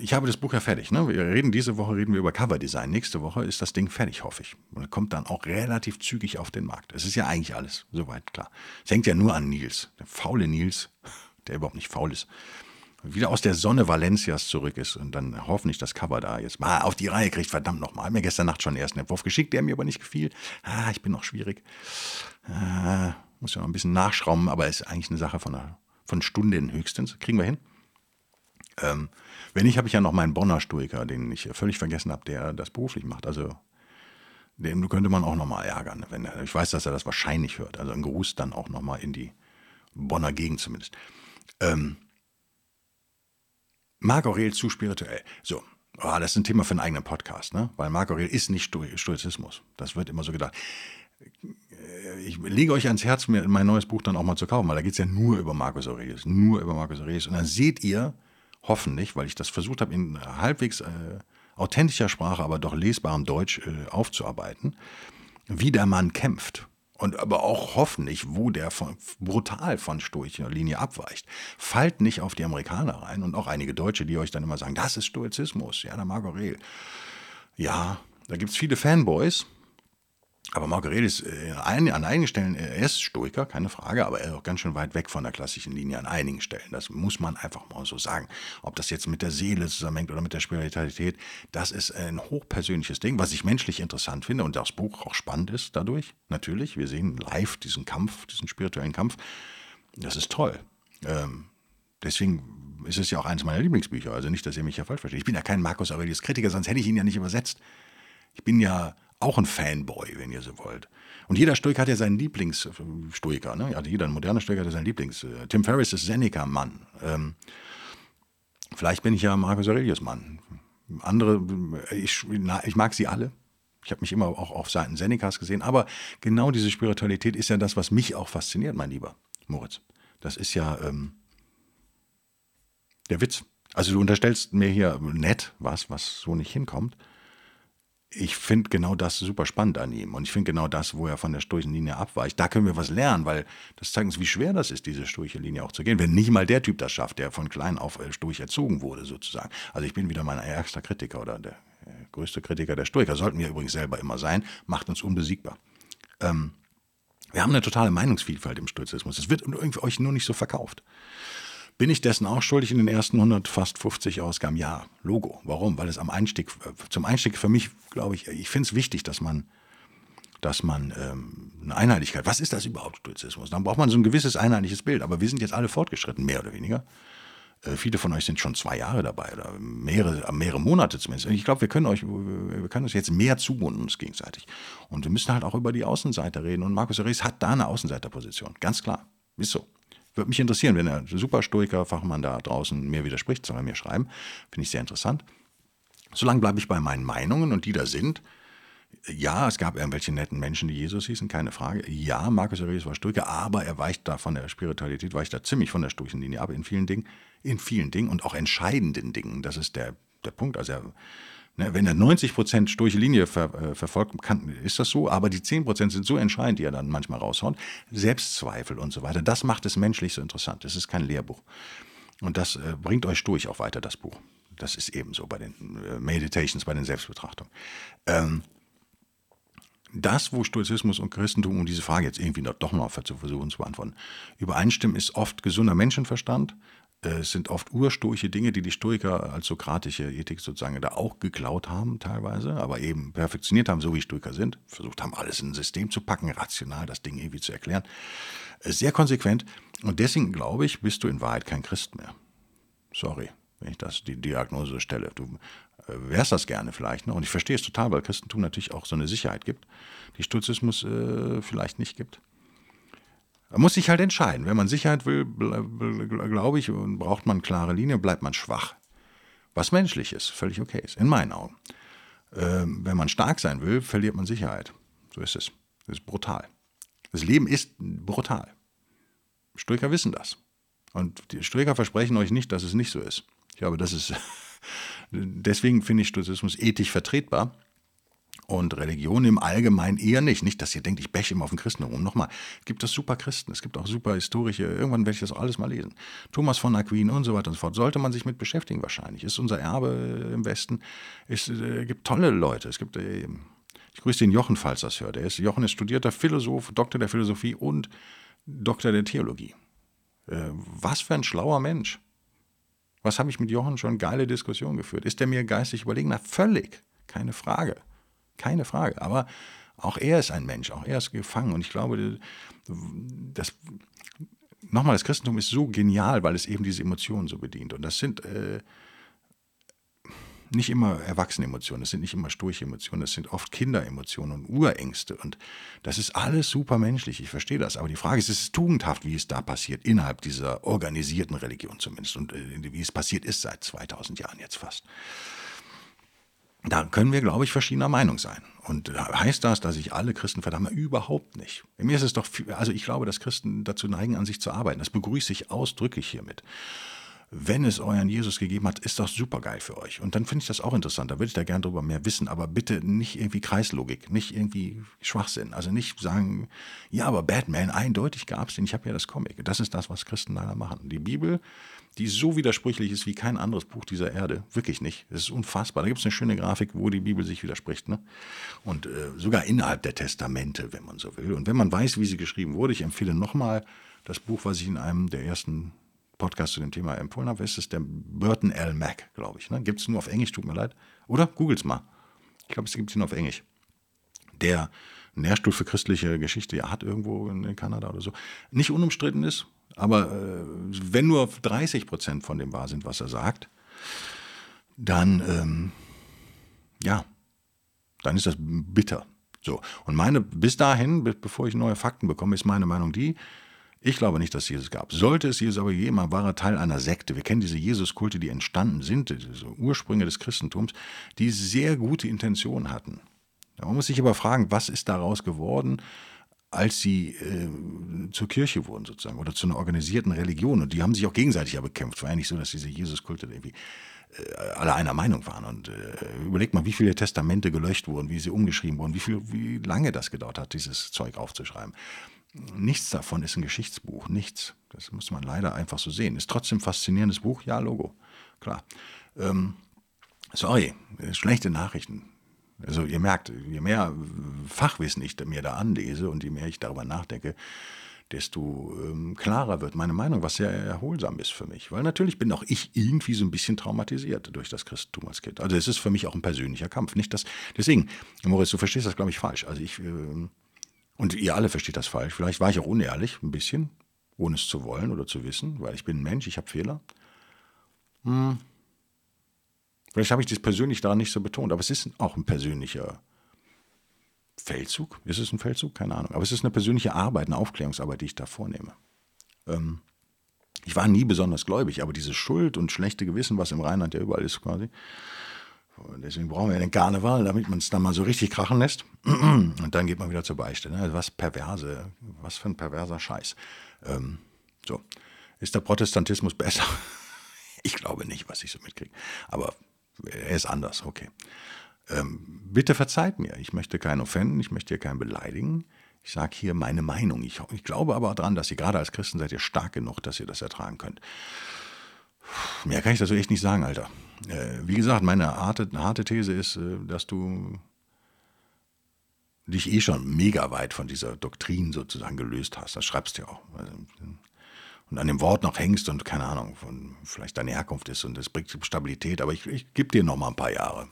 ich habe das Buch ja fertig. Ne? Wir reden diese Woche reden wir über Coverdesign. Nächste Woche ist das Ding fertig, hoffe ich. Und kommt dann auch relativ zügig auf den Markt. Es ist ja eigentlich alles soweit klar. Es hängt ja nur an Nils, der faule Nils, der überhaupt nicht faul ist, wieder aus der Sonne Valencias zurück ist und dann hoffentlich das Cover da jetzt mal auf die Reihe kriegt. Verdammt nochmal. Mir gestern Nacht schon den ersten Entwurf geschickt, der mir aber nicht gefiel. Ah, ich bin noch schwierig. Ah, muss ja noch ein bisschen nachschrauben, aber ist eigentlich eine Sache von, einer, von Stunden höchstens. Kriegen wir hin. Ähm, wenn nicht, habe ich ja noch meinen Bonner Stoiker, den ich völlig vergessen habe, der das beruflich macht. Also den könnte man auch nochmal ärgern. Wenn er, ich weiß, dass er das wahrscheinlich hört. Also ein Gruß dann auch nochmal in die Bonner Gegend zumindest. Ähm, Marc Aurel zu spirituell. So, oh, das ist ein Thema für einen eigenen Podcast, ne? Weil Marc Aurel ist nicht Stoizismus. Das wird immer so gedacht. Ich lege euch ans Herz, mir mein neues Buch dann auch mal zu kaufen, weil da geht es ja nur über Marcus Aurelius. Nur über Marcus Aurelius. Und dann seht ihr, hoffentlich, weil ich das versucht habe, in halbwegs äh, authentischer Sprache, aber doch lesbarem Deutsch äh, aufzuarbeiten, wie der Mann kämpft. Und aber auch hoffentlich, wo der von, brutal von stoischer Linie abweicht. Fallt nicht auf die Amerikaner rein und auch einige Deutsche, die euch dann immer sagen, das ist Stoizismus, ja, der Aurel. Ja, da gibt es viele Fanboys, aber Margaret ist äh, an einigen Stellen, er ist Stoiker, keine Frage, aber er ist auch ganz schön weit weg von der klassischen Linie an einigen Stellen. Das muss man einfach mal so sagen. Ob das jetzt mit der Seele zusammenhängt oder mit der Spiritualität, das ist ein hochpersönliches Ding, was ich menschlich interessant finde und das Buch auch spannend ist dadurch. Natürlich, wir sehen live diesen Kampf, diesen spirituellen Kampf. Das ist toll. Ähm, deswegen ist es ja auch eines meiner Lieblingsbücher. Also nicht, dass ihr mich ja falsch versteht. Ich bin ja kein Markus Aurelius Kritiker, sonst hätte ich ihn ja nicht übersetzt. Ich bin ja auch ein Fanboy, wenn ihr so wollt. Und jeder Stoiker hat ja seinen Lieblingsstoiker. Ne? Also jeder moderne Stoiker hat ja seinen Lieblings. Äh, Tim Ferriss ist Seneca-Mann. Ähm, vielleicht bin ich ja Marcus Aurelius-Mann. Andere, ich, ich mag sie alle. Ich habe mich immer auch auf Seiten Senecas gesehen. Aber genau diese Spiritualität ist ja das, was mich auch fasziniert, mein lieber Moritz. Das ist ja ähm, der Witz. Also du unterstellst mir hier nett was, was so nicht hinkommt ich finde genau das super spannend an ihm. Und ich finde genau das, wo er von der sturchen Linie abweicht. Da können wir was lernen, weil das zeigt uns, wie schwer das ist, diese sturche Linie auch zu gehen. Wenn nicht mal der Typ das schafft, der von klein auf äh, sturch erzogen wurde, sozusagen. Also ich bin wieder mein ärgster Kritiker oder der äh, größte Kritiker der Stoiker. Sollten wir übrigens selber immer sein. Macht uns unbesiegbar. Ähm, wir haben eine totale Meinungsvielfalt im Stoizismus. Es wird euch nur nicht so verkauft. Bin ich dessen auch schuldig in den ersten 100, fast 50 Ausgaben? Ja, Logo. Warum? Weil es am Einstieg, zum Einstieg für mich, glaube ich, ich finde es wichtig, dass man, dass man ähm, eine Einheitlichkeit, was ist das überhaupt, Stoizismus? Dann braucht man so ein gewisses einheitliches Bild. Aber wir sind jetzt alle fortgeschritten, mehr oder weniger. Äh, viele von euch sind schon zwei Jahre dabei oder mehrere, mehrere Monate zumindest. Ich glaube, wir können euch, wir können uns jetzt mehr zumunden uns gegenseitig. Und wir müssen halt auch über die Außenseiter reden. Und Markus Aurelius hat da eine Außenseiterposition. Ganz klar. Ist so. Würde mich interessieren, wenn der Superstoiker-Fachmann da draußen mir widerspricht, soll er mir schreiben. Finde ich sehr interessant. Solange bleibe ich bei meinen Meinungen und die da sind. Ja, es gab irgendwelche netten Menschen, die Jesus hießen, keine Frage. Ja, Marcus Aurelius war Stoiker, aber er weicht da von der Spiritualität, weicht da ziemlich von der Stoichenlinie ab in vielen Dingen, in vielen Dingen und auch entscheidenden Dingen. Das ist der, der Punkt. Also er Ne, wenn er 90 Prozent sturche Linie ver, äh, verfolgt, kann, ist das so, aber die 10 Prozent sind so entscheidend, die er dann manchmal raushaut. Selbstzweifel und so weiter. Das macht es menschlich so interessant. Das ist kein Lehrbuch. Und das äh, bringt euch durch auch weiter, das Buch. Das ist ebenso bei den äh, Meditations, bei den Selbstbetrachtungen. Ähm, das, wo Stoizismus und Christentum, um diese Frage jetzt irgendwie doch noch zu versuchen zu beantworten, übereinstimmen, ist oft gesunder Menschenverstand, sind oft ursturche Dinge, die die Stoiker als sokratische Ethik sozusagen da auch geklaut haben teilweise, aber eben perfektioniert haben, so wie Stoiker sind, versucht haben, alles in ein System zu packen, rational das Ding irgendwie zu erklären. Äh, sehr konsequent und deswegen glaube ich, bist du in Wahrheit kein Christ mehr. Sorry, wenn ich das die Diagnose stelle. Du äh, wärst das gerne vielleicht noch und ich verstehe es total, weil Christentum natürlich auch so eine Sicherheit gibt, die Stoizismus äh, vielleicht nicht gibt. Man muss sich halt entscheiden. Wenn man Sicherheit will, glaube ich, braucht man klare Linie, bleibt man schwach. Was menschlich ist, völlig okay ist, in meinen Augen. Ähm, wenn man stark sein will, verliert man Sicherheit. So ist es. Das ist brutal. Das Leben ist brutal. Stoiker wissen das. Und die Stoiker versprechen euch nicht, dass es nicht so ist. Ich glaube, das ist. deswegen finde ich Stoizismus ethisch vertretbar und Religion im Allgemeinen eher nicht. Nicht, dass ihr denkt, ich bäche immer auf den Christentum. Nochmal, es gibt das super Christen, es gibt auch super historische, irgendwann werde ich das alles mal lesen. Thomas von Aquin und so weiter und so fort. Sollte man sich mit beschäftigen wahrscheinlich. Ist unser Erbe im Westen. Es äh, gibt tolle Leute. Es gibt, äh, ich grüße den Jochen, falls das hört. Er ist, Jochen ist studierter Philosoph, Doktor der Philosophie und Doktor der Theologie. Äh, was für ein schlauer Mensch. Was habe ich mit Jochen schon geile Diskussionen geführt? Ist er mir geistig überlegen? Na, völlig. Keine Frage. Keine Frage. Aber auch er ist ein Mensch, auch er ist gefangen. Und ich glaube, das, nochmal, das Christentum ist so genial, weil es eben diese Emotionen so bedient. Und das sind äh, nicht immer Erwachsene-Emotionen, das sind nicht immer sturche Emotionen, das sind oft Kinderemotionen und Urängste. Und das ist alles super menschlich, ich verstehe das. Aber die Frage ist, ist es tugendhaft, wie es da passiert, innerhalb dieser organisierten Religion zumindest und äh, wie es passiert ist seit 2000 Jahren jetzt fast. Da können wir, glaube ich, verschiedener Meinung sein. Und heißt das, dass ich alle Christen verdamme? Überhaupt nicht. Mir ist es doch, viel, also ich glaube, dass Christen dazu neigen, an sich zu arbeiten. Das begrüße ich ausdrücklich hiermit. Wenn es euren Jesus gegeben hat, ist das super geil für euch. Und dann finde ich das auch interessant. Da würde ich da gerne drüber mehr wissen. Aber bitte nicht irgendwie Kreislogik, nicht irgendwie Schwachsinn. Also nicht sagen, ja, aber Batman, eindeutig gab es den. Ich habe ja das Comic. Das ist das, was Christen leider machen. Die Bibel die so widersprüchlich ist wie kein anderes Buch dieser Erde. Wirklich nicht. Das ist unfassbar. Da gibt es eine schöne Grafik, wo die Bibel sich widerspricht. Ne? Und äh, sogar innerhalb der Testamente, wenn man so will. Und wenn man weiß, wie sie geschrieben wurde, ich empfehle nochmal das Buch, was ich in einem der ersten Podcasts zu dem Thema empfohlen habe, ist es der Burton L. Mac, glaube ich. Ne? Gibt es nur auf Englisch, tut mir leid. Oder? Googles mal. Ich glaube, es gibt es nur auf Englisch. Der Lehrstuhl für christliche Geschichte ja, hat irgendwo in Kanada oder so. Nicht unumstritten ist, aber äh, wenn nur 30 Prozent von dem wahr sind, was er sagt, dann, ähm, ja, dann ist das bitter. So. Und meine, bis dahin, bevor ich neue Fakten bekomme, ist meine Meinung die, ich glaube nicht, dass es Jesus gab. Sollte es Jesus aber jemand, war er Teil einer Sekte. Wir kennen diese Jesuskulte, die entstanden sind, diese Ursprünge des Christentums, die sehr gute Intentionen hatten. Man muss sich aber fragen, was ist daraus geworden? Als sie äh, zur Kirche wurden sozusagen oder zu einer organisierten Religion. Und die haben sich auch gegenseitig ja bekämpft. War ja nicht so, dass diese Jesuskulte irgendwie äh, alle einer Meinung waren. Und äh, überlegt mal, wie viele Testamente gelöscht wurden, wie sie umgeschrieben wurden, wie, viel, wie lange das gedauert hat, dieses Zeug aufzuschreiben. Nichts davon ist ein Geschichtsbuch, nichts. Das muss man leider einfach so sehen. Ist trotzdem ein faszinierendes Buch, ja, Logo, klar. Ähm, sorry, schlechte Nachrichten. Also ihr merkt, je mehr Fachwissen ich mir da anlese und je mehr ich darüber nachdenke, desto ähm, klarer wird meine Meinung, was sehr erholsam ist für mich. Weil natürlich bin auch ich irgendwie so ein bisschen traumatisiert durch das Christentum als Kind. Also es ist für mich auch ein persönlicher Kampf. Nicht das, deswegen, Moritz, du verstehst das, glaube ich, falsch. Also ich, äh, und ihr alle versteht das falsch. Vielleicht war ich auch unehrlich, ein bisschen, ohne es zu wollen oder zu wissen, weil ich bin ein Mensch, ich habe Fehler. Hm. Vielleicht habe ich das persönlich daran nicht so betont, aber es ist auch ein persönlicher Feldzug. Ist es ein Feldzug? Keine Ahnung. Aber es ist eine persönliche Arbeit, eine Aufklärungsarbeit, die ich da vornehme. Ähm, ich war nie besonders gläubig, aber diese Schuld und schlechte Gewissen, was im Rheinland ja überall ist quasi, deswegen brauchen wir ja den Karneval, damit man es dann mal so richtig krachen lässt. Und dann geht man wieder zur Beichte. Ne? Also was perverse, was für ein perverser Scheiß. Ähm, so. Ist der Protestantismus besser? Ich glaube nicht, was ich so mitkriege. Aber er ist anders, okay. Ähm, bitte verzeiht mir, ich möchte keinen offenden, ich möchte hier keinen beleidigen. Ich sage hier meine Meinung. Ich, ich glaube aber daran, dass ihr gerade als Christen seid ihr stark genug, dass ihr das ertragen könnt. Mehr kann ich dazu echt nicht sagen, Alter. Äh, wie gesagt, meine harte, harte These ist, äh, dass du dich eh schon mega weit von dieser Doktrin sozusagen gelöst hast. Das schreibst du ja auch. Also, und an dem Wort noch hängst und keine Ahnung, von vielleicht deine Herkunft ist und es bringt Stabilität, aber ich, ich gebe dir noch mal ein paar Jahre.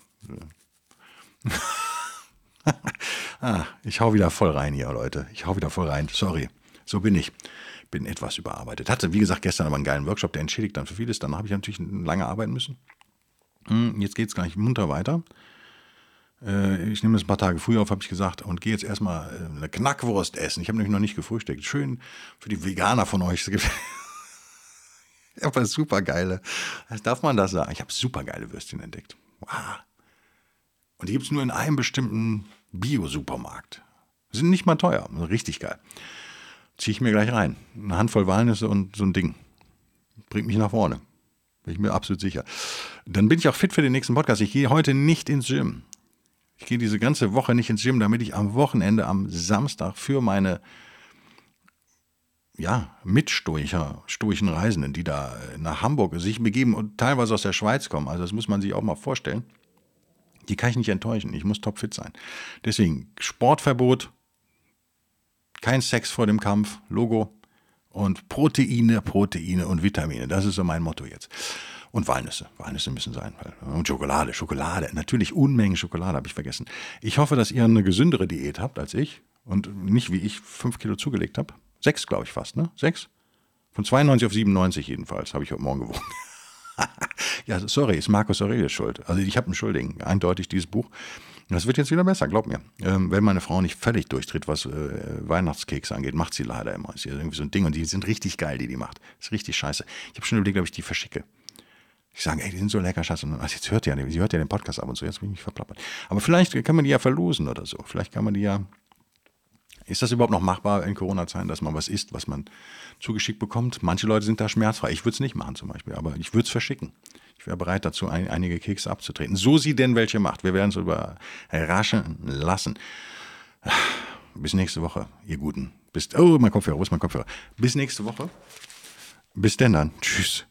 ah, ich hau wieder voll rein hier, Leute. Ich hau wieder voll rein. Sorry. So bin ich. Bin etwas überarbeitet. Hatte, wie gesagt, gestern aber einen geilen Workshop, der entschädigt dann für vieles. Dann habe ich natürlich lange arbeiten müssen. Hm, jetzt geht es gleich munter weiter. Äh, ich nehme das ein paar Tage früher auf, habe ich gesagt, und gehe jetzt erstmal äh, eine Knackwurst essen. Ich habe nämlich noch nicht gefrühstückt. Schön für die Veganer von euch. Aber super geile. Darf man das sagen? Ich habe super geile Würstchen entdeckt. Wow. Und die gibt es nur in einem bestimmten Bio-Supermarkt. Sind nicht mal teuer, richtig geil. Ziehe ich mir gleich rein. Eine Handvoll Walnüsse und so ein Ding. Bringt mich nach vorne. Bin ich mir absolut sicher. Dann bin ich auch fit für den nächsten Podcast. Ich gehe heute nicht ins Gym. Ich gehe diese ganze Woche nicht ins Gym, damit ich am Wochenende, am Samstag für meine ja, Mitstoicher, stoischen Reisenden, die da nach Hamburg sich begeben und teilweise aus der Schweiz kommen, also das muss man sich auch mal vorstellen, die kann ich nicht enttäuschen. Ich muss topfit sein. Deswegen Sportverbot, kein Sex vor dem Kampf, Logo und Proteine, Proteine und Vitamine. Das ist so mein Motto jetzt. Und Walnüsse. Walnüsse müssen sein. Und Schokolade, Schokolade. Natürlich Unmengen Schokolade habe ich vergessen. Ich hoffe, dass ihr eine gesündere Diät habt als ich und nicht wie ich fünf Kilo zugelegt habe. Sechs, glaube ich fast, ne? Sechs? Von 92 auf 97 jedenfalls habe ich heute Morgen gewogen. ja, sorry, ist Markus Aurelius schuld. Also ich habe einen Schuldigen, eindeutig dieses Buch. Das wird jetzt wieder besser, glaub mir. Ähm, wenn meine Frau nicht völlig durchtritt, was äh, Weihnachtskekse angeht, macht sie leider immer. Ist irgendwie so ein Ding und die sind richtig geil, die die macht. Ist richtig scheiße. Ich habe schon überlegt, ob ich die verschicke. Ich sage, ey, die sind so lecker, Schatz. Und also jetzt hört ihr ja, sie hört ja den Podcast ab und so, jetzt will ich mich verplappern. Aber vielleicht kann man die ja verlosen oder so. Vielleicht kann man die ja ist das überhaupt noch machbar in Corona-Zeiten, dass man was isst, was man zugeschickt bekommt? Manche Leute sind da schmerzfrei. Ich würde es nicht machen zum Beispiel, aber ich würde es verschicken. Ich wäre bereit dazu, ein, einige Kekse abzutreten. So sie denn welche macht. Wir werden es überraschen lassen. Bis nächste Woche, ihr Guten. Bis, oh, mein Kopfhörer, wo ist mein Kopfhörer? Bis nächste Woche. Bis denn dann. Tschüss.